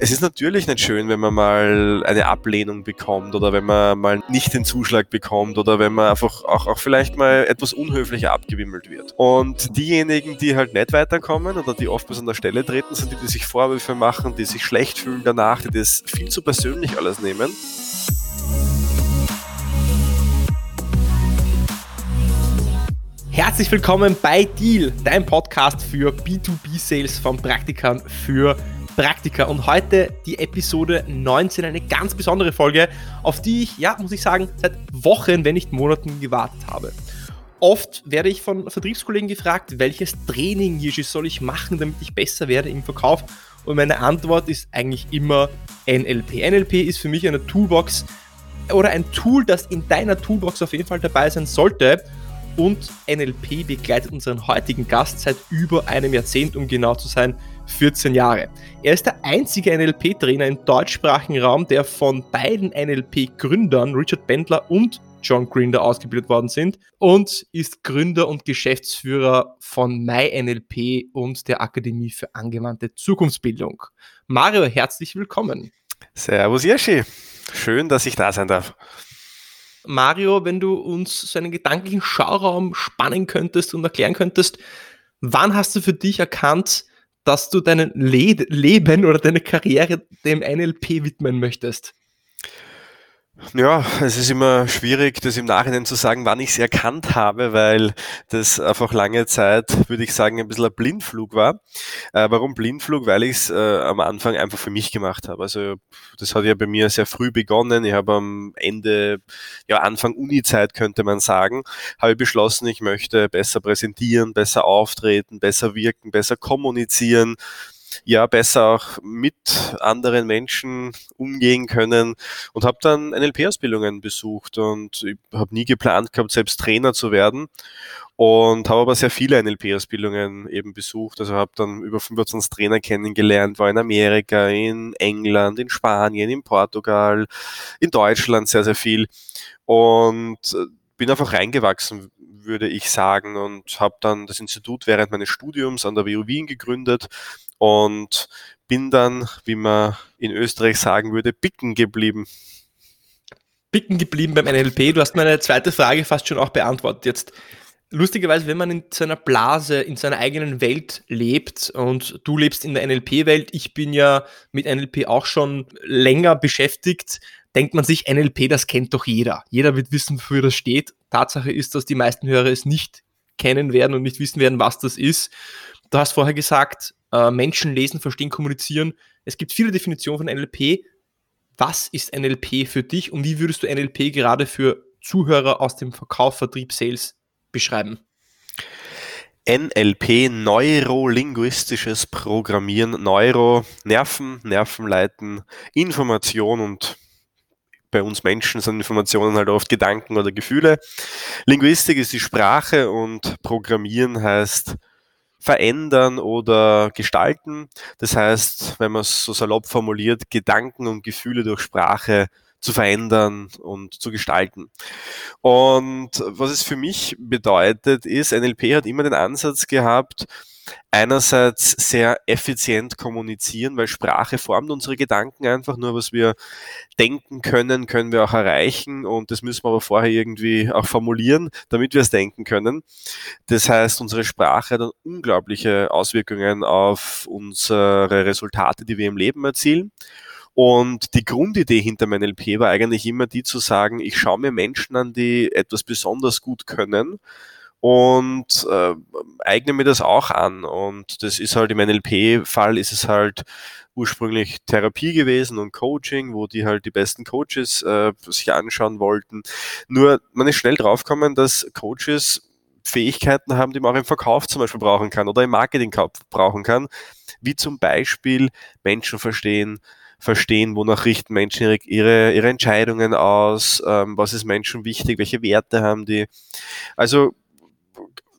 Es ist natürlich nicht schön, wenn man mal eine Ablehnung bekommt oder wenn man mal nicht den Zuschlag bekommt oder wenn man einfach auch, auch vielleicht mal etwas unhöflicher abgewimmelt wird. Und diejenigen, die halt nicht weiterkommen oder die oftmals an der Stelle treten, sind die, die sich Vorwürfe machen, die sich schlecht fühlen danach, die das viel zu persönlich alles nehmen. Herzlich willkommen bei Deal, dein Podcast für B2B-Sales von Praktikern für Praktika und heute die Episode 19, eine ganz besondere Folge, auf die ich, ja, muss ich sagen, seit Wochen, wenn nicht Monaten gewartet habe. Oft werde ich von Vertriebskollegen gefragt, welches Training soll ich machen, damit ich besser werde im Verkauf? Und meine Antwort ist eigentlich immer NLP. NLP ist für mich eine Toolbox oder ein Tool, das in deiner Toolbox auf jeden Fall dabei sein sollte. Und NLP begleitet unseren heutigen Gast seit über einem Jahrzehnt, um genau zu sein, 14 Jahre. Er ist der einzige NLP-Trainer im deutschsprachigen Raum, der von beiden NLP-Gründern, Richard Bendler und John Grinder, ausgebildet worden sind und ist Gründer und Geschäftsführer von MyNLP und der Akademie für angewandte Zukunftsbildung. Mario, herzlich willkommen. Servus, Yeshi. Schön, dass ich da sein darf. Mario, wenn du uns so einen gedanklichen Schauraum spannen könntest und erklären könntest, wann hast du für dich erkannt, dass du dein Le Leben oder deine Karriere dem NLP widmen möchtest? Ja, es ist immer schwierig, das im Nachhinein zu sagen, wann ich es erkannt habe, weil das einfach lange Zeit, würde ich sagen, ein bisschen ein Blindflug war. Äh, warum Blindflug? Weil ich es äh, am Anfang einfach für mich gemacht habe. Also das hat ja bei mir sehr früh begonnen. Ich habe am Ende, ja Anfang Uni-Zeit könnte man sagen, habe ich beschlossen, ich möchte besser präsentieren, besser auftreten, besser wirken, besser kommunizieren ja besser auch mit anderen Menschen umgehen können und habe dann NLP-Ausbildungen besucht und ich habe nie geplant gehabt, selbst Trainer zu werden und habe aber sehr viele NLP-Ausbildungen eben besucht. Also habe dann über 25 Trainer kennengelernt, war in Amerika, in England, in Spanien, in Portugal, in Deutschland sehr, sehr viel und äh, bin einfach reingewachsen, würde ich sagen, und habe dann das Institut während meines Studiums an der WU Wien gegründet und bin dann, wie man in Österreich sagen würde, bicken geblieben. Bicken geblieben beim NLP. Du hast meine zweite Frage fast schon auch beantwortet. Jetzt lustigerweise, wenn man in seiner Blase, in seiner eigenen Welt lebt und du lebst in der NLP-Welt, ich bin ja mit NLP auch schon länger beschäftigt, denkt man sich, NLP, das kennt doch jeder. Jeder wird wissen, wofür das steht. Tatsache ist, dass die meisten Hörer es nicht kennen werden und nicht wissen werden, was das ist. Du hast vorher gesagt, äh, Menschen lesen, verstehen, kommunizieren. Es gibt viele Definitionen von NLP. Was ist NLP für dich und wie würdest du NLP gerade für Zuhörer aus dem Verkauf, Vertrieb, Sales beschreiben? NLP, neurolinguistisches Programmieren, Neuro, Nerven, Nervenleiten, Information und bei uns Menschen sind Informationen halt oft Gedanken oder Gefühle. Linguistik ist die Sprache und Programmieren heißt verändern oder gestalten. Das heißt, wenn man es so salopp formuliert, Gedanken und Gefühle durch Sprache zu verändern und zu gestalten. Und was es für mich bedeutet, ist, NLP hat immer den Ansatz gehabt, einerseits sehr effizient kommunizieren, weil Sprache formt unsere Gedanken einfach. Nur was wir denken können, können wir auch erreichen und das müssen wir aber vorher irgendwie auch formulieren, damit wir es denken können. Das heißt, unsere Sprache hat dann unglaubliche Auswirkungen auf unsere Resultate, die wir im Leben erzielen. Und die Grundidee hinter meinem LP war eigentlich immer die zu sagen, ich schaue mir Menschen an, die etwas besonders gut können und äh, eigne mir das auch an. Und das ist halt im NLP-Fall ist es halt ursprünglich Therapie gewesen und Coaching, wo die halt die besten Coaches äh, sich anschauen wollten. Nur man ist schnell draufgekommen, dass Coaches Fähigkeiten haben, die man auch im Verkauf zum Beispiel brauchen kann oder im Marketing brauchen kann, wie zum Beispiel Menschen verstehen, verstehen, wonach richten Menschen ihre, ihre, ihre Entscheidungen aus, ähm, was ist Menschen wichtig, welche Werte haben die. Also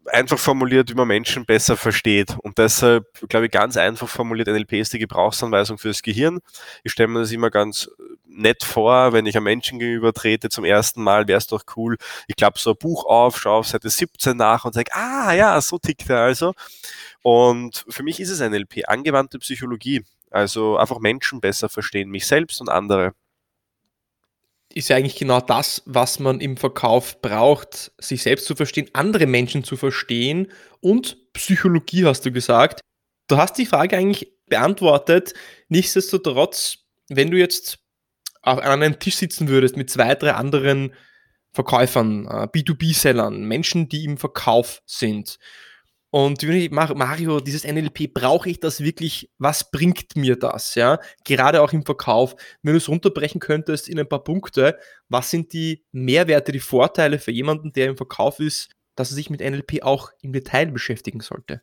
einfach formuliert, wie man Menschen besser versteht. Und deshalb, glaube ich, ganz einfach formuliert, NLP ist die Gebrauchsanweisung fürs Gehirn. Ich stelle mir das immer ganz nett vor, wenn ich einem Menschen gegenüber trete zum ersten Mal, wäre es doch cool. Ich klappe so ein Buch auf, schaue auf Seite 17 nach und sage, ah ja, so tickt er also. Und für mich ist es NLP, angewandte Psychologie. Also einfach Menschen besser verstehen, mich selbst und andere. Ist ja eigentlich genau das, was man im Verkauf braucht, sich selbst zu verstehen, andere Menschen zu verstehen und Psychologie hast du gesagt. Du hast die Frage eigentlich beantwortet. Nichtsdestotrotz, wenn du jetzt an einem Tisch sitzen würdest mit zwei, drei anderen Verkäufern, äh, B2B-Sellern, Menschen, die im Verkauf sind. Und Mario, dieses NLP, brauche ich das wirklich? Was bringt mir das? Ja, gerade auch im Verkauf. Wenn du es runterbrechen könntest in ein paar Punkte, was sind die Mehrwerte, die Vorteile für jemanden, der im Verkauf ist, dass er sich mit NLP auch im Detail beschäftigen sollte?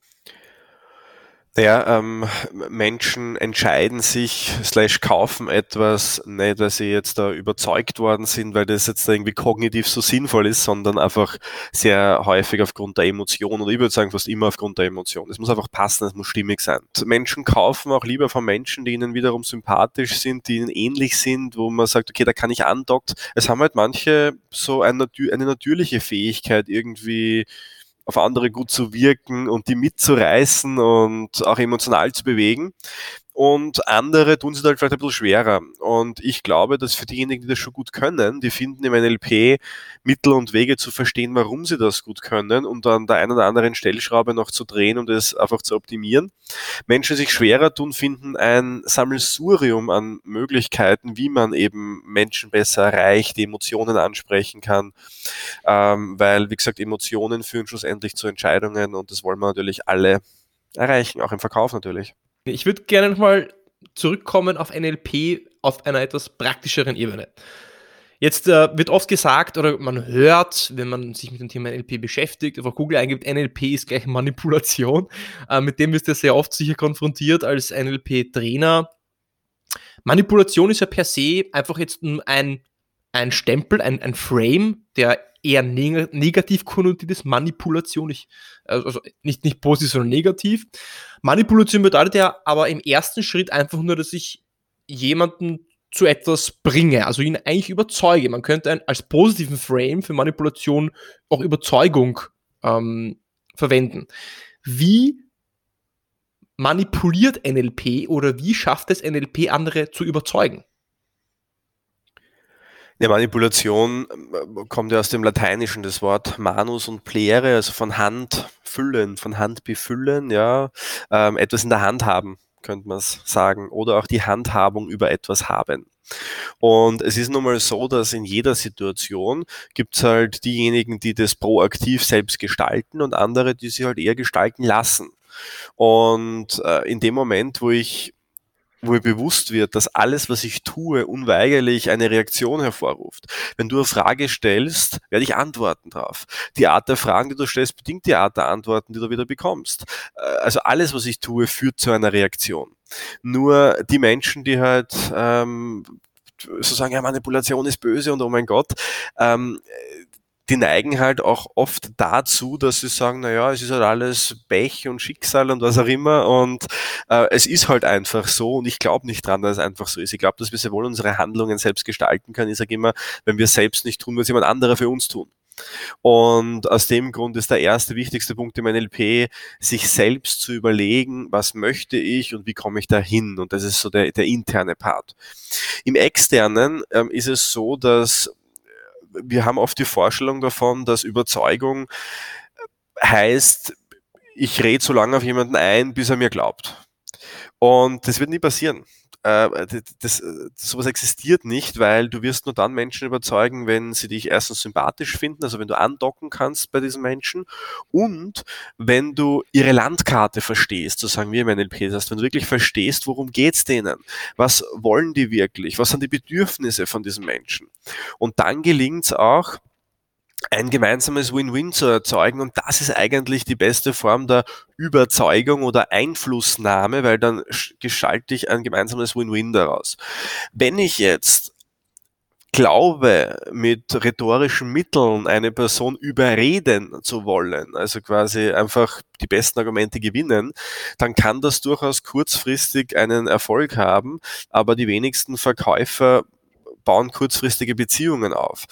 Naja, ähm, Menschen entscheiden sich, slash kaufen etwas, nicht weil sie jetzt da überzeugt worden sind, weil das jetzt irgendwie kognitiv so sinnvoll ist, sondern einfach sehr häufig aufgrund der Emotion oder ich würde sagen fast immer aufgrund der Emotion. Es muss einfach passen, es muss stimmig sein. Menschen kaufen auch lieber von Menschen, die ihnen wiederum sympathisch sind, die ihnen ähnlich sind, wo man sagt, okay, da kann ich andockt. Es haben halt manche so eine, eine natürliche Fähigkeit irgendwie, auf andere gut zu wirken und die mitzureißen und auch emotional zu bewegen und andere tun es halt vielleicht ein bisschen schwerer. Und ich glaube, dass für diejenigen, die das schon gut können, die finden im NLP Mittel und Wege zu verstehen, warum sie das gut können und an der einen oder anderen Stellschraube noch zu drehen und es einfach zu optimieren. Menschen, die sich schwerer tun, finden ein Sammelsurium an Möglichkeiten, wie man eben Menschen besser erreicht, die Emotionen ansprechen kann, ähm, weil, wie gesagt, Emotionen führen schlussendlich zu Entscheidungen und das wollen wir natürlich alle erreichen, auch im Verkauf natürlich. Ich würde gerne nochmal zurückkommen auf NLP auf einer etwas praktischeren Ebene. Jetzt äh, wird oft gesagt oder man hört, wenn man sich mit dem Thema NLP beschäftigt, auf Google eingibt, NLP ist gleich Manipulation. Äh, mit dem wirst du sehr oft sicher konfrontiert als NLP-Trainer. Manipulation ist ja per se einfach jetzt ein, ein Stempel, ein, ein Frame, der eher neg negativ konnotiert ist. Manipulation, ich, also nicht, nicht positiv, sondern negativ. Manipulation bedeutet ja aber im ersten Schritt einfach nur, dass ich jemanden zu etwas bringe, also ihn eigentlich überzeuge. Man könnte als positiven Frame für Manipulation auch Überzeugung ähm, verwenden. Wie manipuliert NLP oder wie schafft es NLP, andere zu überzeugen? Ja, Manipulation äh, kommt ja aus dem Lateinischen, das Wort manus und plere, also von Hand füllen, von Hand befüllen, ja, ähm, etwas in der Hand haben, könnte man es sagen, oder auch die Handhabung über etwas haben. Und es ist nun mal so, dass in jeder Situation gibt es halt diejenigen, die das proaktiv selbst gestalten und andere, die sich halt eher gestalten lassen. Und äh, in dem Moment, wo ich wo mir bewusst wird, dass alles, was ich tue, unweigerlich eine Reaktion hervorruft. Wenn du eine Frage stellst, werde ich antworten drauf. Die Art der Fragen, die du stellst, bedingt die Art der Antworten, die du wieder bekommst. Äh, also alles, was ich tue, führt zu einer Reaktion. Nur die Menschen, die halt ähm, so sagen, ja, Manipulation ist böse und oh mein Gott, ähm, die neigen halt auch oft dazu, dass sie sagen, naja, es ist halt alles Pech und Schicksal und was auch immer und äh, es ist halt einfach so und ich glaube nicht dran, dass es einfach so ist. Ich glaube, dass wir sehr wohl unsere Handlungen selbst gestalten können. Ich sage immer, wenn wir es selbst nicht tun, wird jemand anderer für uns tun. Und aus dem Grund ist der erste wichtigste Punkt im NLP, sich selbst zu überlegen, was möchte ich und wie komme ich dahin. Und das ist so der, der interne Part. Im externen ähm, ist es so, dass wir haben oft die Vorstellung davon, dass Überzeugung heißt, ich rede so lange auf jemanden ein, bis er mir glaubt. Und das wird nie passieren äh, das, das, sowas existiert nicht, weil du wirst nur dann Menschen überzeugen, wenn sie dich erstens sympathisch finden, also wenn du andocken kannst bei diesen Menschen und wenn du ihre Landkarte verstehst, so sagen wir im NLP, das heißt, wenn du wirklich verstehst, worum geht's denen, was wollen die wirklich, was sind die Bedürfnisse von diesen Menschen. Und dann gelingt es auch, ein gemeinsames Win-Win zu erzeugen. Und das ist eigentlich die beste Form der Überzeugung oder Einflussnahme, weil dann geschalte ich ein gemeinsames Win-Win daraus. Wenn ich jetzt glaube, mit rhetorischen Mitteln eine Person überreden zu wollen, also quasi einfach die besten Argumente gewinnen, dann kann das durchaus kurzfristig einen Erfolg haben, aber die wenigsten Verkäufer bauen kurzfristige Beziehungen auf.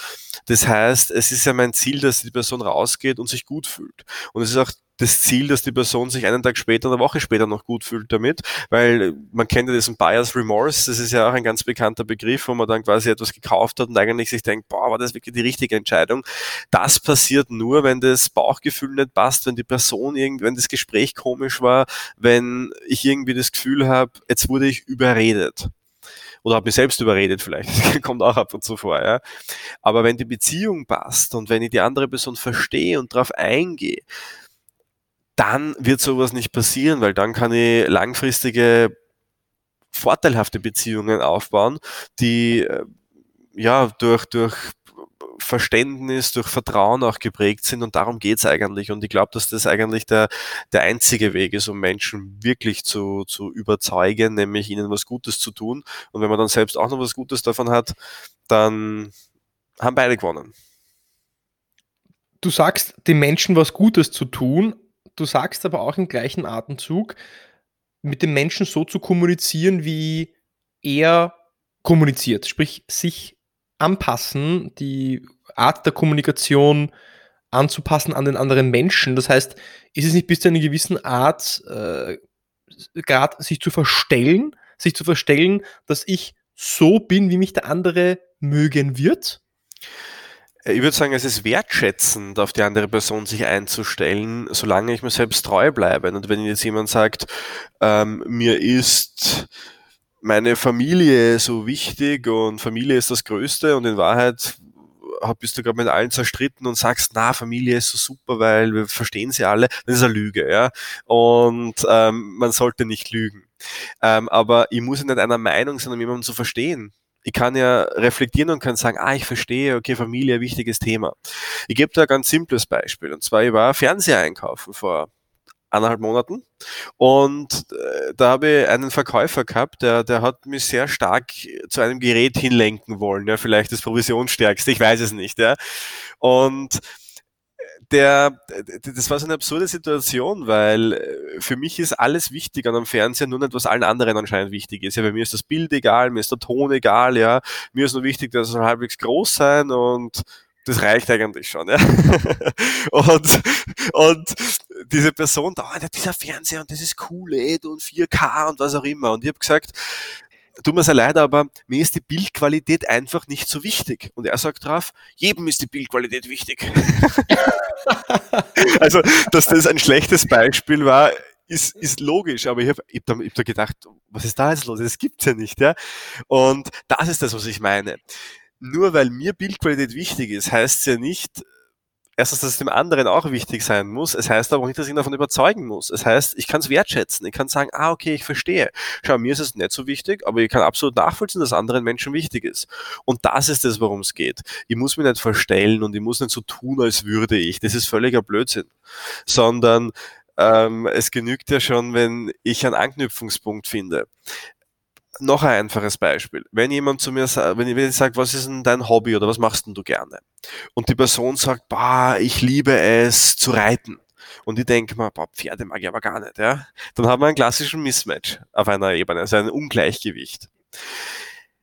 Das heißt, es ist ja mein Ziel, dass die Person rausgeht und sich gut fühlt. Und es ist auch das Ziel, dass die Person sich einen Tag später, eine Woche später noch gut fühlt damit, weil man kennt ja diesen Bias Remorse, das ist ja auch ein ganz bekannter Begriff, wo man dann quasi etwas gekauft hat und eigentlich sich denkt, boah, war das wirklich die richtige Entscheidung. Das passiert nur, wenn das Bauchgefühl nicht passt, wenn die Person irgendwie, wenn das Gespräch komisch war, wenn ich irgendwie das Gefühl habe, jetzt wurde ich überredet oder habe mich selbst überredet vielleicht. Kommt auch ab und zu vor. Ja. Aber wenn die Beziehung passt und wenn ich die andere Person verstehe und darauf eingehe, dann wird sowas nicht passieren, weil dann kann ich langfristige vorteilhafte Beziehungen aufbauen, die äh, ja durch, durch Verständnis, durch Vertrauen auch geprägt sind und darum geht's eigentlich. Und ich glaube, dass das eigentlich der, der einzige Weg ist, um Menschen wirklich zu, zu überzeugen, nämlich ihnen was Gutes zu tun. Und wenn man dann selbst auch noch was Gutes davon hat, dann haben beide gewonnen. Du sagst, den Menschen was Gutes zu tun, du sagst aber auch im gleichen Atemzug, mit dem Menschen so zu kommunizieren, wie er kommuniziert, sprich sich anpassen, die Art der Kommunikation anzupassen an den anderen Menschen. Das heißt, ist es nicht bis zu einer gewissen Art, äh, gerade sich zu verstellen, sich zu verstellen, dass ich so bin, wie mich der andere mögen wird? Äh, ich würde sagen, es ist wertschätzend, auf die andere Person sich einzustellen, solange ich mir selbst treu bleibe. Und wenn jetzt jemand sagt, ähm, mir ist meine Familie so wichtig und Familie ist das Größte und in Wahrheit bist du gerade mit allen zerstritten und sagst, na, Familie ist so super, weil wir verstehen sie alle, das ist eine Lüge, ja. Und ähm, man sollte nicht lügen. Ähm, aber ich muss ja nicht einer Meinung sein, um jemanden zu verstehen. Ich kann ja reflektieren und kann sagen, ah, ich verstehe, okay, Familie, wichtiges Thema. Ich gebe da ein ganz simples Beispiel. Und zwar, ich war Fernseher einkaufen vor anderthalb Monaten. Und äh, da habe ich einen Verkäufer gehabt, der, der hat mich sehr stark zu einem Gerät hinlenken wollen. Ja, vielleicht das Provisionsstärkste, ich weiß es nicht. Ja. Und der, das war so eine absurde Situation, weil äh, für mich ist alles wichtig an einem Fernseher, nur nicht, was allen anderen anscheinend wichtig ist. Ja, bei mir ist das Bild egal, mir ist der Ton egal, ja. Mir ist nur wichtig, dass es halbwegs groß sein und das reicht eigentlich schon. Ja? und, und diese Person da, oh, dieser Fernseher und das ist cool, LED und 4K und was auch immer. Und ich habe gesagt, tut mir sehr leid, aber mir ist die Bildqualität einfach nicht so wichtig. Und er sagt drauf, jedem ist die Bildqualität wichtig. also, dass das ein schlechtes Beispiel war, ist, ist logisch, aber ich habe ich hab da, hab da gedacht, was ist da jetzt los? Das gibt's ja nicht, ja. Und das ist das, was ich meine nur weil mir Bildqualität wichtig ist, heißt es ja nicht, erstens, dass es dem anderen auch wichtig sein muss. Es heißt aber auch nicht, dass ich ihn davon überzeugen muss. Es heißt, ich kann es wertschätzen. Ich kann sagen, ah, okay, ich verstehe. Schau, mir ist es nicht so wichtig, aber ich kann absolut nachvollziehen, dass anderen Menschen wichtig ist. Und das ist es, worum es geht. Ich muss mich nicht verstellen und ich muss nicht so tun, als würde ich. Das ist völliger Blödsinn. Sondern ähm, es genügt ja schon, wenn ich einen Anknüpfungspunkt finde noch ein einfaches Beispiel. Wenn jemand zu mir sagt, wenn ich sage, was ist denn dein Hobby oder was machst denn du gerne? Und die Person sagt, bah, ich liebe es zu reiten. Und ich denke mir, boah, Pferde mag ich aber gar nicht, ja. Dann haben wir einen klassischen Mismatch auf einer Ebene, also ein Ungleichgewicht.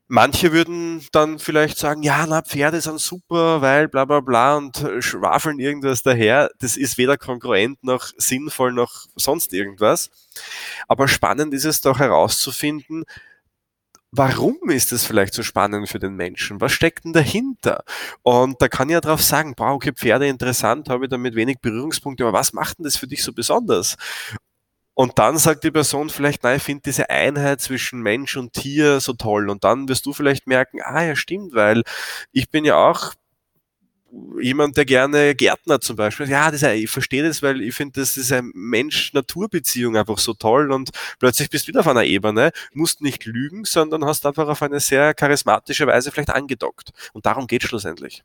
Manche würden dann vielleicht sagen, ja, na, Pferde sind super, weil bla bla bla und schwafeln irgendwas daher. Das ist weder kongruent noch sinnvoll noch sonst irgendwas. Aber spannend ist es doch herauszufinden, warum ist es vielleicht so spannend für den Menschen? Was steckt denn dahinter? Und da kann ich ja drauf sagen, boah, okay, Pferde interessant, habe ich damit wenig Berührungspunkte, aber was macht denn das für dich so besonders? Und dann sagt die Person vielleicht, nein, ich finde diese Einheit zwischen Mensch und Tier so toll. Und dann wirst du vielleicht merken, ah ja, stimmt, weil ich bin ja auch jemand, der gerne Gärtner zum Beispiel, ja, das, ich verstehe das, weil ich finde, das ist eine Mensch-Natur-Beziehung einfach so toll und plötzlich bist du wieder auf einer Ebene, musst nicht lügen, sondern hast einfach auf eine sehr charismatische Weise vielleicht angedockt. Und darum geht es schlussendlich.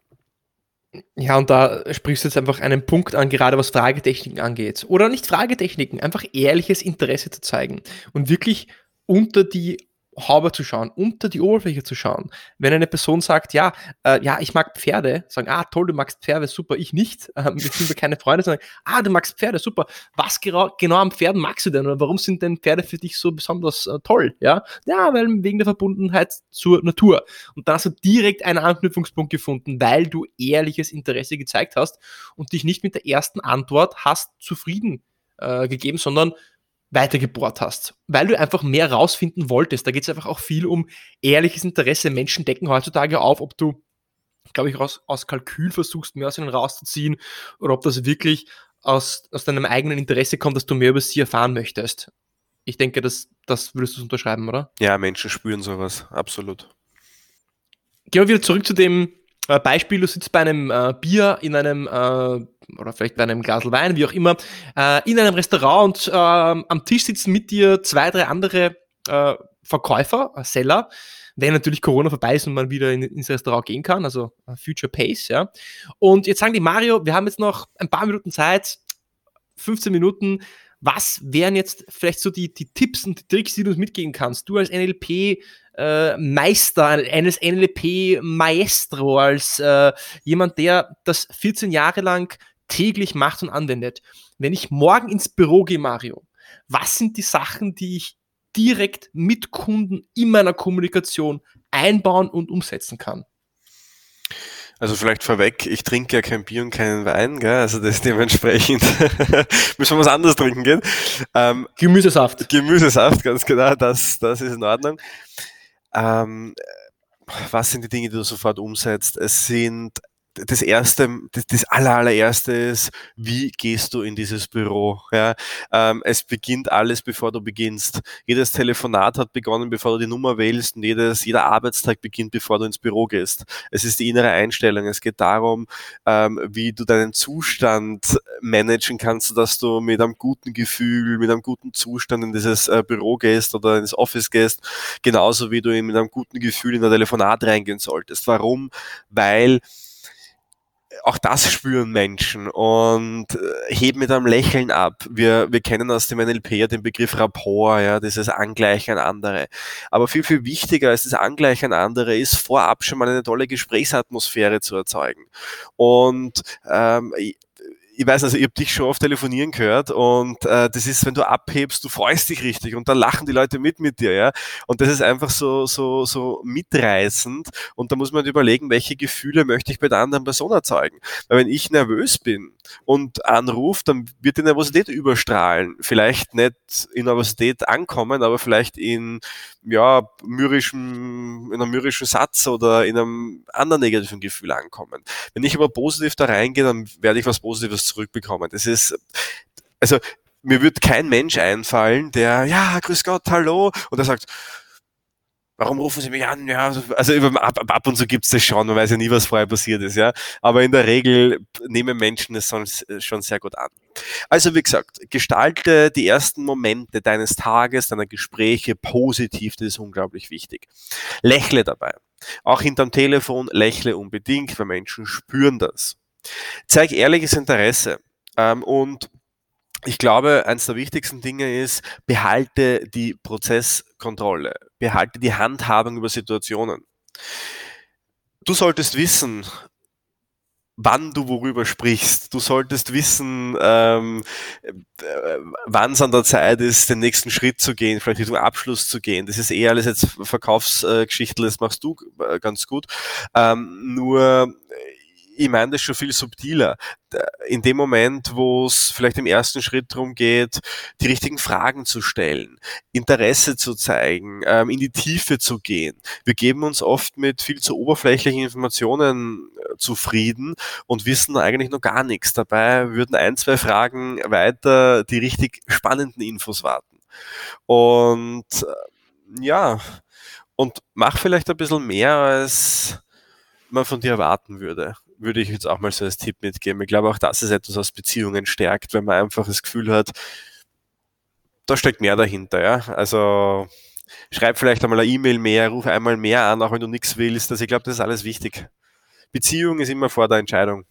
Ja, und da sprichst du jetzt einfach einen Punkt an, gerade was Fragetechniken angeht. Oder nicht Fragetechniken, einfach ehrliches Interesse zu zeigen und wirklich unter die Haube zu schauen, unter die Oberfläche zu schauen. Wenn eine Person sagt, ja, äh, ja, ich mag Pferde, sagen, ah, toll, du magst Pferde, super, ich nicht. Ähm, wir sind keine Freunde, sagen, ah, du magst Pferde, super. Was genau, am Pferden magst du denn oder warum sind denn Pferde für dich so besonders äh, toll? Ja? ja, weil wegen der Verbundenheit zur Natur. Und da hast du direkt einen Anknüpfungspunkt gefunden, weil du ehrliches Interesse gezeigt hast und dich nicht mit der ersten Antwort hast zufrieden äh, gegeben, sondern weitergebohrt hast, weil du einfach mehr rausfinden wolltest. Da geht es einfach auch viel um ehrliches Interesse. Menschen decken heutzutage auf, ob du, glaube ich, aus, aus Kalkül versuchst, mehr aus ihnen rauszuziehen oder ob das wirklich aus, aus deinem eigenen Interesse kommt, dass du mehr über sie erfahren möchtest. Ich denke, das, das würdest du unterschreiben, oder? Ja, Menschen spüren sowas, absolut. Gehen wir wieder zurück zu dem Beispiel, du sitzt bei einem äh, Bier in einem äh, oder vielleicht bei einem Glas Wein, wie auch immer, äh, in einem Restaurant und äh, am Tisch sitzen mit dir zwei, drei andere äh, Verkäufer, äh, Seller, wenn natürlich Corona vorbei ist und man wieder in, ins Restaurant gehen kann, also äh, Future Pace, ja. Und jetzt sagen die Mario, wir haben jetzt noch ein paar Minuten Zeit, 15 Minuten, was wären jetzt vielleicht so die, die Tipps und die Tricks, die du uns mitgeben kannst? Du als NLP äh, Meister, eines NLP Maestro, als äh, jemand, der das 14 Jahre lang täglich macht und anwendet. Wenn ich morgen ins Büro gehe, Mario, was sind die Sachen, die ich direkt mit Kunden in meiner Kommunikation einbauen und umsetzen kann? Also vielleicht vorweg, ich trinke ja kein Bier und keinen Wein, gell? also das dementsprechend müssen wir was anderes trinken gehen. Ähm, Gemüsesaft. Gemüsesaft, ganz genau, das, das ist in Ordnung. Ähm, was sind die Dinge, die du sofort umsetzt? Es sind das erste, das, das aller, allererste ist, wie gehst du in dieses Büro? Ja, ähm, es beginnt alles, bevor du beginnst. Jedes Telefonat hat begonnen, bevor du die Nummer wählst und jedes, jeder Arbeitstag beginnt, bevor du ins Büro gehst. Es ist die innere Einstellung. Es geht darum, ähm, wie du deinen Zustand managen kannst, dass du mit einem guten Gefühl, mit einem guten Zustand in dieses äh, Büro gehst oder ins Office gehst, genauso wie du mit einem guten Gefühl in ein Telefonat reingehen solltest. Warum? Weil auch das spüren Menschen und äh, heben mit einem Lächeln ab. Wir, wir kennen aus dem NLP ja den Begriff Rapport, ja, dieses Angleichen an andere. Aber viel, viel wichtiger als das Angleichen an andere ist, vorab schon mal eine tolle Gesprächsatmosphäre zu erzeugen. Und ähm, ich weiß also, ich habe dich schon oft telefonieren gehört und äh, das ist, wenn du abhebst, du freust dich richtig und dann lachen die Leute mit mit dir, ja. Und das ist einfach so, so, so mitreißend und da muss man überlegen, welche Gefühle möchte ich bei der anderen Person erzeugen. Weil wenn ich nervös bin und anrufe, dann wird die Nervosität überstrahlen. Vielleicht nicht in Nervosität ankommen, aber vielleicht in ja, myrischen, in einem myrischen Satz oder in einem anderen negativen Gefühl ankommen. Wenn ich aber positiv da reingehe, dann werde ich was Positives zurückbekommen. Das ist, also, mir wird kein Mensch einfallen, der, ja, grüß Gott, hallo, und der sagt, warum rufen Sie mich an? Ja, also ab, ab und zu gibt's das schon, man weiß ja nie, was vorher passiert ist, ja. Aber in der Regel nehmen Menschen es schon sehr gut an. Also wie gesagt, gestalte die ersten Momente deines Tages, deiner Gespräche positiv, das ist unglaublich wichtig. Lächle dabei. Auch hinterm Telefon lächle unbedingt, weil Menschen spüren das. Zeig ehrliches Interesse. Ähm, und ich glaube, eines der wichtigsten Dinge ist, behalte die Prozesskontrolle, behalte die Handhabung über Situationen. Du solltest wissen, wann du worüber sprichst. Du solltest wissen, ähm, äh, wann es an der Zeit ist, den nächsten Schritt zu gehen, vielleicht Richtung Abschluss zu gehen. Das ist eher alles jetzt Verkaufsgeschichte, das machst du äh, ganz gut. Ähm, nur ich meine das schon viel subtiler. In dem Moment, wo es vielleicht im ersten Schritt darum geht, die richtigen Fragen zu stellen, Interesse zu zeigen, ähm, in die Tiefe zu gehen. Wir geben uns oft mit viel zu oberflächlichen Informationen äh, zufrieden und wissen eigentlich noch gar nichts. Dabei würden ein, zwei Fragen weiter die richtig spannenden Infos warten. Und äh, ja, und mach vielleicht ein bisschen mehr, als man von dir erwarten würde würde ich jetzt auch mal so als Tipp mitgeben. Ich glaube, auch das ist etwas, was Beziehungen stärkt, wenn man einfach das Gefühl hat, da steckt mehr dahinter. Ja? Also schreib vielleicht einmal eine E-Mail mehr, ruf einmal mehr an, auch wenn du nichts willst. Also ich glaube, das ist alles wichtig. Beziehung ist immer vor der Entscheidung.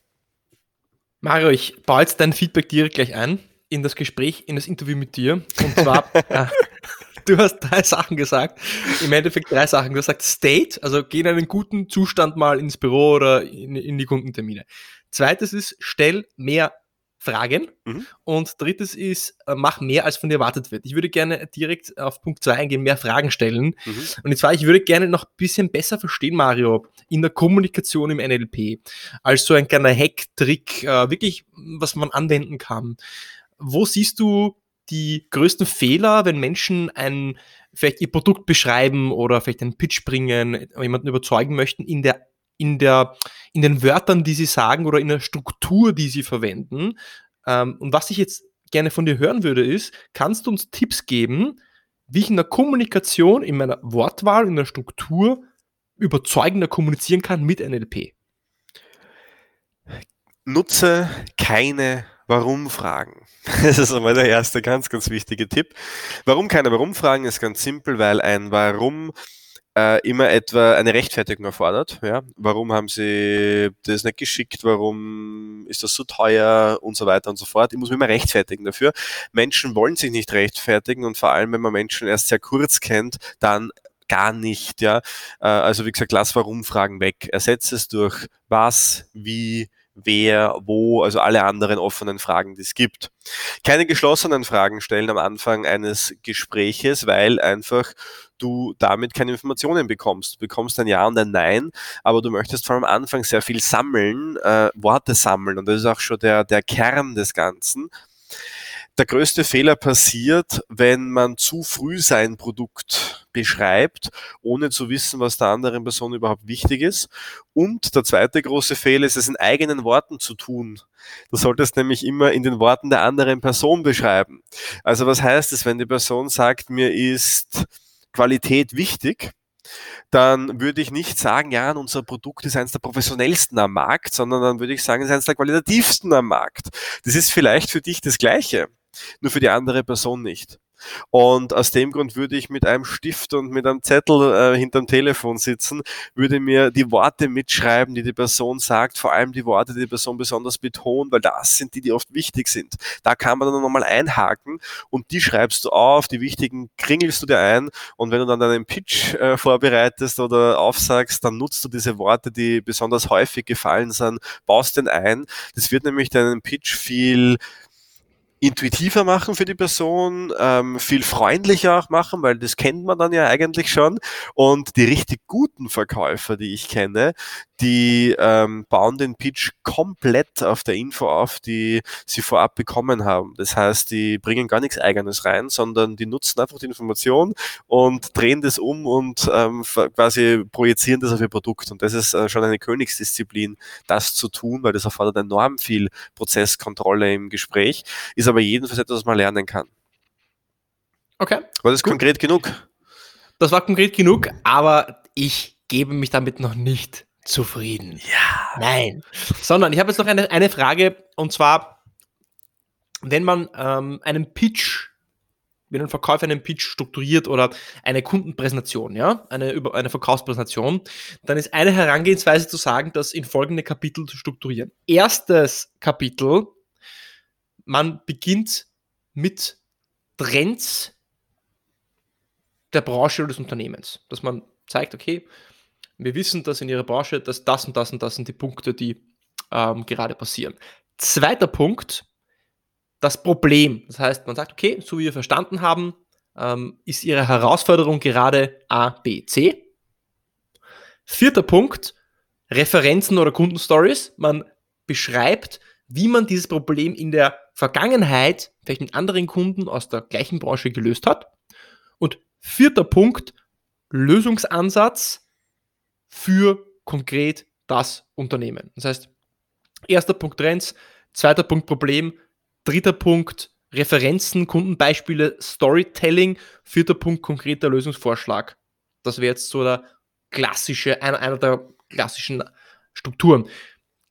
Mario, ich baue jetzt dein Feedback direkt gleich ein in das Gespräch, in das Interview mit dir. Und zwar, äh, du hast drei Sachen gesagt. Im Endeffekt drei Sachen. Du hast gesagt State, also geh in einen guten Zustand mal ins Büro oder in, in die Kundentermine. Zweites ist, stell mehr Fragen. Mhm. Und drittes ist, äh, mach mehr, als von dir erwartet wird. Ich würde gerne direkt auf Punkt 2 eingehen, mehr Fragen stellen. Mhm. Und zwar, ich würde gerne noch ein bisschen besser verstehen, Mario, in der Kommunikation im NLP. Als so ein kleiner Hack, Trick, äh, wirklich, was man anwenden kann. Wo siehst du die größten Fehler, wenn Menschen ein, vielleicht ihr Produkt beschreiben oder vielleicht einen Pitch bringen, jemanden überzeugen möchten in der in, der, in den Wörtern, die sie sagen oder in der Struktur, die sie verwenden. Ähm, und was ich jetzt gerne von dir hören würde, ist, kannst du uns Tipps geben, wie ich in der Kommunikation, in meiner Wortwahl, in der Struktur überzeugender kommunizieren kann mit NLP? Nutze keine Warum-Fragen. Das ist einmal der erste ganz, ganz wichtige Tipp. Warum keine Warum-Fragen ist ganz simpel, weil ein Warum äh, immer etwa eine Rechtfertigung erfordert. Ja? Warum haben sie das nicht geschickt? Warum ist das so teuer und so weiter und so fort? Ich muss mich immer rechtfertigen dafür. Menschen wollen sich nicht rechtfertigen und vor allem, wenn man Menschen erst sehr kurz kennt, dann gar nicht. Ja? Äh, also wie gesagt, lass Warum-Fragen weg. Ersetze es durch was, wie, wer, wo, also alle anderen offenen Fragen, die es gibt. Keine geschlossenen Fragen stellen am Anfang eines Gespräches, weil einfach du damit keine Informationen bekommst. Du bekommst ein Ja und ein Nein, aber du möchtest vor allem am Anfang sehr viel sammeln, äh, Worte sammeln und das ist auch schon der, der Kern des Ganzen der größte Fehler passiert, wenn man zu früh sein Produkt beschreibt, ohne zu wissen, was der anderen Person überhaupt wichtig ist. Und der zweite große Fehler ist es in eigenen Worten zu tun. Du solltest nämlich immer in den Worten der anderen Person beschreiben. Also was heißt es, wenn die Person sagt, mir ist Qualität wichtig, dann würde ich nicht sagen, ja, unser Produkt ist eines der professionellsten am Markt, sondern dann würde ich sagen, es ist eines der qualitativsten am Markt. Das ist vielleicht für dich das Gleiche nur für die andere Person nicht. Und aus dem Grund würde ich mit einem Stift und mit einem Zettel äh, hinterm Telefon sitzen, würde mir die Worte mitschreiben, die die Person sagt, vor allem die Worte, die die Person besonders betont, weil das sind die, die oft wichtig sind. Da kann man dann nochmal einhaken und die schreibst du auf, die wichtigen kringelst du dir ein und wenn du dann deinen Pitch äh, vorbereitest oder aufsagst, dann nutzt du diese Worte, die besonders häufig gefallen sind, baust den ein. Das wird nämlich deinen Pitch viel intuitiver machen für die Person, ähm, viel freundlicher auch machen, weil das kennt man dann ja eigentlich schon. Und die richtig guten Verkäufer, die ich kenne, die ähm, bauen den Pitch komplett auf der Info auf, die sie vorab bekommen haben. Das heißt, die bringen gar nichts Eigenes rein, sondern die nutzen einfach die Information und drehen das um und ähm, quasi projizieren das auf ihr Produkt. Und das ist äh, schon eine Königsdisziplin, das zu tun, weil das erfordert enorm viel Prozesskontrolle im Gespräch, ist aber jedenfalls etwas, was man lernen kann. Okay. War das Gut. konkret genug? Das war konkret genug, aber ich gebe mich damit noch nicht zufrieden. Ja. Nein. Sondern ich habe jetzt noch eine, eine Frage und zwar, wenn man ähm, einen Pitch, wenn ein Verkäufer einen Pitch strukturiert oder eine Kundenpräsentation, ja, eine, über, eine Verkaufspräsentation, dann ist eine Herangehensweise zu sagen, das in folgende Kapitel zu strukturieren. Erstes Kapitel, man beginnt mit Trends der Branche oder des Unternehmens. Dass man zeigt, okay, wir wissen, dass in Ihrer Branche, dass das und das und das sind die Punkte, die ähm, gerade passieren. Zweiter Punkt, das Problem. Das heißt, man sagt, okay, so wie wir verstanden haben, ähm, ist Ihre Herausforderung gerade A, B, C. Vierter Punkt, Referenzen oder Kundenstories. Man beschreibt, wie man dieses Problem in der Vergangenheit, vielleicht mit anderen Kunden aus der gleichen Branche gelöst hat. Und vierter Punkt, Lösungsansatz, für konkret das Unternehmen. Das heißt, erster Punkt Trends, zweiter Punkt Problem, dritter Punkt Referenzen, Kundenbeispiele, Storytelling, vierter Punkt konkreter Lösungsvorschlag. Das wäre jetzt so der klassische, einer, einer der klassischen Strukturen.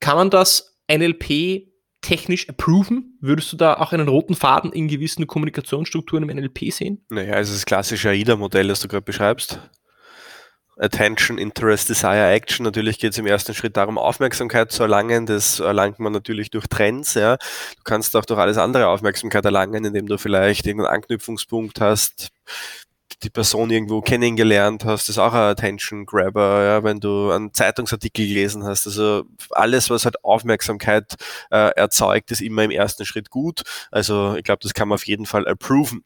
Kann man das NLP technisch approven? Würdest du da auch einen roten Faden in gewissen Kommunikationsstrukturen im NLP sehen? Naja, also das klassische AIDA-Modell, das du gerade beschreibst. Attention, Interest, Desire, Action. Natürlich geht es im ersten Schritt darum, Aufmerksamkeit zu erlangen. Das erlangt man natürlich durch Trends. Ja. Du kannst auch durch alles andere Aufmerksamkeit erlangen, indem du vielleicht irgendeinen Anknüpfungspunkt hast, die Person irgendwo kennengelernt hast, ist auch ein Attention Grabber, ja, wenn du einen Zeitungsartikel gelesen hast. Also alles, was halt Aufmerksamkeit äh, erzeugt, ist immer im ersten Schritt gut. Also ich glaube, das kann man auf jeden Fall approven.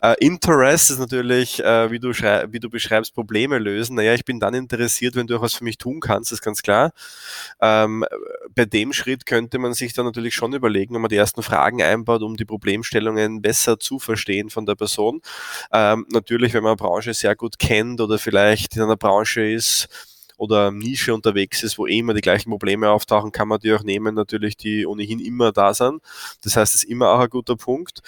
Äh, Interest ist natürlich, äh, wie, du wie du beschreibst, Probleme lösen. Naja, ich bin dann interessiert, wenn du auch was für mich tun kannst, ist ganz klar. Ähm, bei dem Schritt könnte man sich dann natürlich schon überlegen, wenn man die ersten Fragen einbaut, um die Problemstellungen besser zu verstehen von der Person. Ähm, natürlich, wenn man eine Branche sehr gut kennt oder vielleicht in einer Branche ist, oder Nische unterwegs ist, wo eh immer die gleichen Probleme auftauchen, kann man die auch nehmen, natürlich, die ohnehin immer da sind. Das heißt, es ist immer auch ein guter Punkt.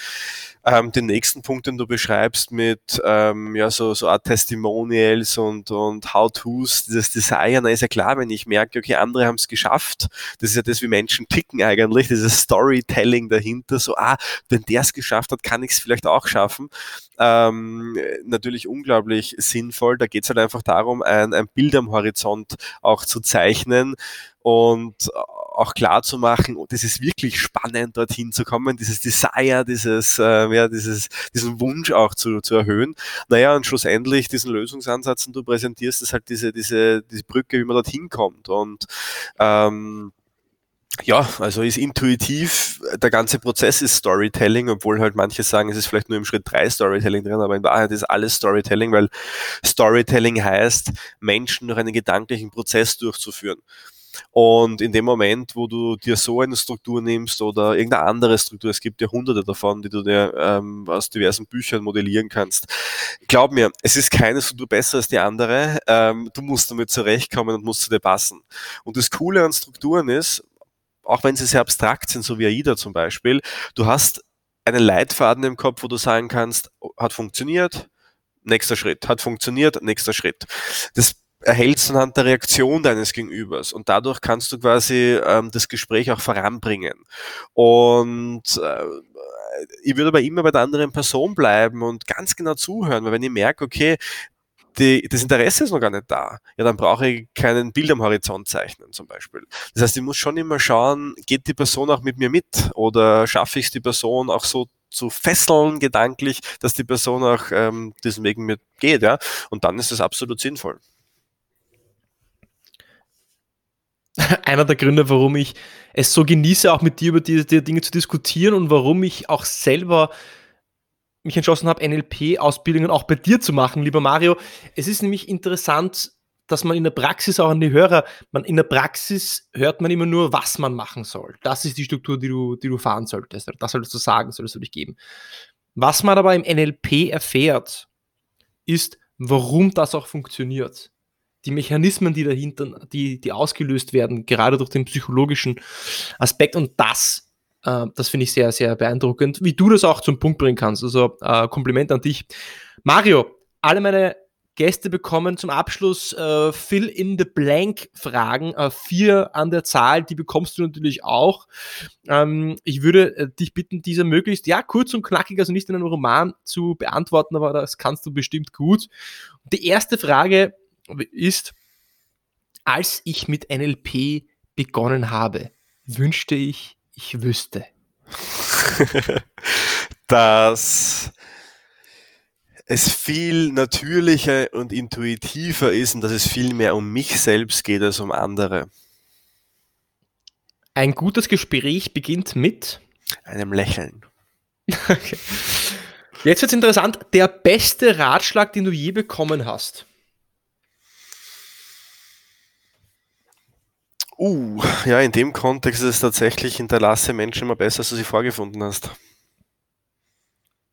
Ähm, den nächsten Punkt, den du beschreibst mit ähm, ja, so, so Art Testimonials und, und How-Tos, dieses Desire, na ist ja klar, wenn ich merke, okay, andere haben es geschafft, das ist ja das, wie Menschen ticken eigentlich, dieses Storytelling dahinter, so, ah, wenn der es geschafft hat, kann ich es vielleicht auch schaffen. Ähm, natürlich unglaublich sinnvoll. Da geht es halt einfach darum, ein, ein Bild am Horizont auch zu zeichnen und auch klar zu machen, oh, das ist wirklich spannend, dorthin zu kommen, dieses Desire, dieses, äh, ja, dieses, diesen Wunsch auch zu, zu erhöhen. Naja, und schlussendlich diesen Lösungsansatz und du präsentierst es halt diese, diese, diese Brücke, wie man dorthin kommt. Und ähm, ja, also ist intuitiv, der ganze Prozess ist Storytelling, obwohl halt manche sagen, es ist vielleicht nur im Schritt drei Storytelling drin, aber in Wahrheit ist alles Storytelling, weil Storytelling heißt, Menschen durch einen gedanklichen Prozess durchzuführen. Und in dem Moment, wo du dir so eine Struktur nimmst oder irgendeine andere Struktur, es gibt ja hunderte davon, die du dir ähm, aus diversen Büchern modellieren kannst. Glaub mir, es ist keine Struktur besser als die andere. Ähm, du musst damit zurechtkommen und musst zu dir passen. Und das Coole an Strukturen ist, auch wenn sie sehr abstrakt sind, so wie AIDA zum Beispiel, du hast einen Leitfaden im Kopf, wo du sagen kannst, hat funktioniert, nächster Schritt, hat funktioniert, nächster Schritt. Das erhältst anhand der Reaktion deines Gegenübers und dadurch kannst du quasi ähm, das Gespräch auch voranbringen. Und äh, ich würde aber immer bei der anderen Person bleiben und ganz genau zuhören, weil wenn ich merke, okay, die, das Interesse ist noch gar nicht da, ja, dann brauche ich keinen Bild am Horizont zeichnen zum Beispiel. Das heißt, ich muss schon immer schauen, geht die Person auch mit mir mit oder schaffe ich es die Person auch so zu fesseln gedanklich, dass die Person auch ähm, diesen Weg mit geht, ja, und dann ist das absolut sinnvoll. einer der Gründe, warum ich es so genieße, auch mit dir über diese, diese Dinge zu diskutieren und warum ich auch selber mich entschlossen habe, NLP-Ausbildungen auch bei dir zu machen, lieber Mario. Es ist nämlich interessant, dass man in der Praxis auch an die Hörer, man in der Praxis hört man immer nur, was man machen soll. Das ist die Struktur, die du, die du fahren solltest. Das solltest du sagen, solltest du dich geben. Was man aber im NLP erfährt, ist, warum das auch funktioniert die Mechanismen, die dahinter, die, die ausgelöst werden, gerade durch den psychologischen Aspekt und das, äh, das finde ich sehr, sehr beeindruckend, wie du das auch zum Punkt bringen kannst. Also äh, Kompliment an dich. Mario, alle meine Gäste bekommen zum Abschluss äh, Fill in the Blank Fragen, äh, vier an der Zahl, die bekommst du natürlich auch. Ähm, ich würde äh, dich bitten, diese möglichst, ja, kurz und knackig, also nicht in einem Roman zu beantworten, aber das kannst du bestimmt gut. Die erste Frage ist, als ich mit NLP begonnen habe, wünschte ich, ich wüsste. dass es viel natürlicher und intuitiver ist und dass es viel mehr um mich selbst geht als um andere. Ein gutes Gespräch beginnt mit einem Lächeln. Okay. Jetzt wird es interessant. Der beste Ratschlag, den du je bekommen hast. Uh, ja, in dem Kontext ist es tatsächlich, hinterlasse Menschen immer besser, als du sie vorgefunden hast.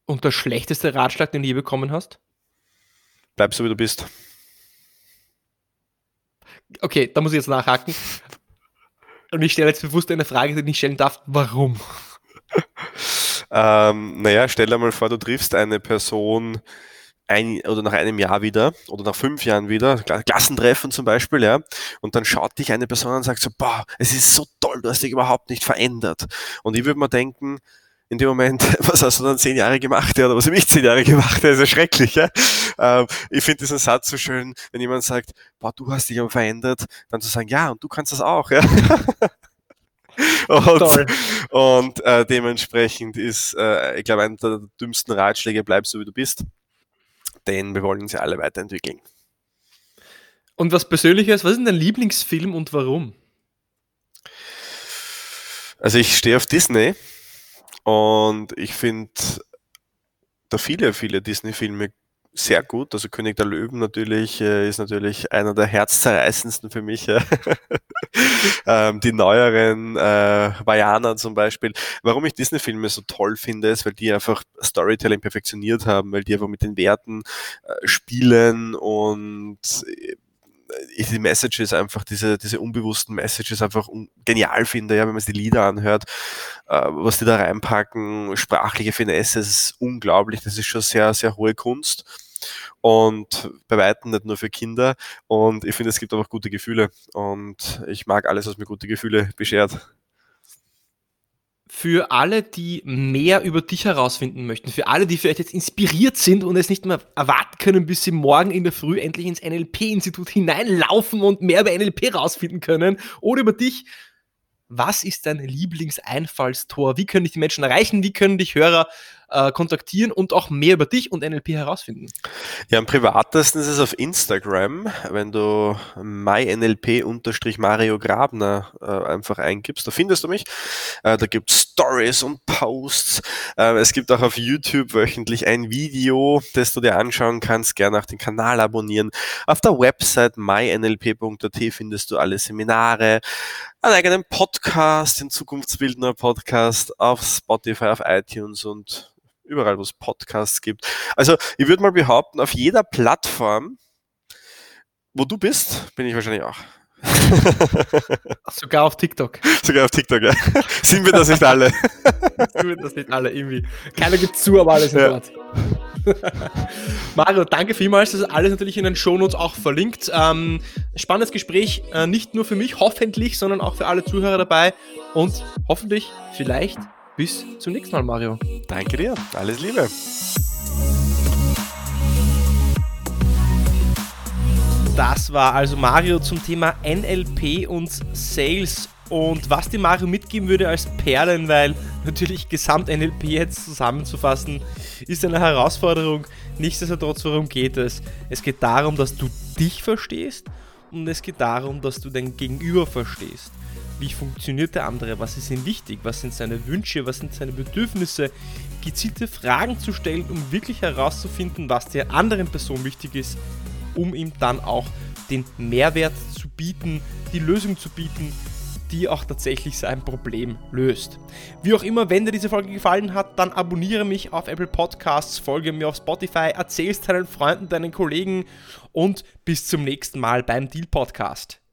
Und der schlechteste Ratschlag, den du je bekommen hast? Bleib so, wie du bist. Okay, da muss ich jetzt nachhaken. Und ich stelle jetzt bewusst eine Frage, die ich nicht stellen darf. Warum? ähm, naja, stell dir mal vor, du triffst eine Person, ein oder nach einem Jahr wieder oder nach fünf Jahren wieder, Klassentreffen zum Beispiel, ja, und dann schaut dich eine Person an und sagt so, boah, es ist so toll, du hast dich überhaupt nicht verändert. Und ich würde mal denken, in dem Moment, was hast du dann zehn Jahre gemacht, ja, oder was habe ich zehn Jahre gemacht, das ist ja schrecklich, ja. Ähm, ich finde diesen Satz so schön, wenn jemand sagt, boah, du hast dich aber verändert, dann zu sagen, ja, und du kannst das auch, ja. und, und äh, dementsprechend ist, äh, ich glaube, einer der dümmsten Ratschläge, bleib so wie du bist denn wir wollen sie alle weiterentwickeln. Und was Persönliches, was ist denn dein Lieblingsfilm und warum? Also ich stehe auf Disney und ich finde da viele, viele Disney-Filme sehr gut. Also König der Löwen natürlich äh, ist natürlich einer der herzzerreißendsten für mich. ähm, die neueren äh, Vajana zum Beispiel. Warum ich Disney-Filme so toll finde, ist, weil die einfach Storytelling perfektioniert haben, weil die einfach mit den Werten äh, spielen und äh, die Messages einfach, diese, diese unbewussten Messages einfach genial finde, ja, wenn man sich die Lieder anhört, äh, was die da reinpacken, sprachliche Finesse, das ist unglaublich, das ist schon sehr, sehr hohe Kunst und bei Weitem nicht nur für Kinder. Und ich finde, es gibt einfach gute Gefühle und ich mag alles, was mir gute Gefühle beschert. Für alle, die mehr über dich herausfinden möchten, für alle, die vielleicht jetzt inspiriert sind und es nicht mehr erwarten können, bis sie morgen in der Früh endlich ins NLP-Institut hineinlaufen und mehr über NLP herausfinden können oder über dich, was ist dein Lieblingseinfallstor? Wie können dich die Menschen erreichen? Wie können dich Hörer äh, kontaktieren und auch mehr über dich und NLP herausfinden? Ja, am privatesten ist es auf Instagram, wenn du mynlp-mario Grabner äh, einfach eingibst, da findest du mich. Äh, da gibt es Stories und Posts. Äh, es gibt auch auf YouTube wöchentlich ein Video, das du dir anschauen kannst. Gerne auch den Kanal abonnieren. Auf der Website mynlp.at findest du alle Seminare, einen eigenen Podcast, den Zukunftsbildner Podcast auf Spotify, auf iTunes und überall, wo es Podcasts gibt. Also ich würde mal behaupten, auf jeder Plattform, wo du bist, bin ich wahrscheinlich auch. Sogar auf TikTok. Sogar auf TikTok, ja. Sind wir das nicht alle? Sind wir das nicht alle, irgendwie. Keiner gibt zu, aber alle sind ja. dort. Mario, danke vielmals. Das ist alles natürlich in den Shownotes auch verlinkt. Ähm, spannendes Gespräch, äh, nicht nur für mich, hoffentlich, sondern auch für alle Zuhörer dabei. Und hoffentlich, vielleicht bis zum nächsten Mal, Mario. Danke dir. Alles Liebe. Das war also Mario zum Thema NLP und Sales und was die Mario mitgeben würde als Perlen, weil natürlich Gesamt-NLP jetzt zusammenzufassen, ist eine Herausforderung. Nichtsdestotrotz, worum geht es? Es geht darum, dass du dich verstehst und es geht darum, dass du dein Gegenüber verstehst. Wie funktioniert der andere? Was ist ihm wichtig? Was sind seine Wünsche? Was sind seine Bedürfnisse? Gezielte Fragen zu stellen, um wirklich herauszufinden, was der anderen Person wichtig ist, um ihm dann auch den Mehrwert zu bieten, die Lösung zu bieten, die auch tatsächlich sein Problem löst. Wie auch immer, wenn dir diese Folge gefallen hat, dann abonniere mich auf Apple Podcasts, folge mir auf Spotify, erzähl's deinen Freunden, deinen Kollegen und bis zum nächsten Mal beim Deal Podcast.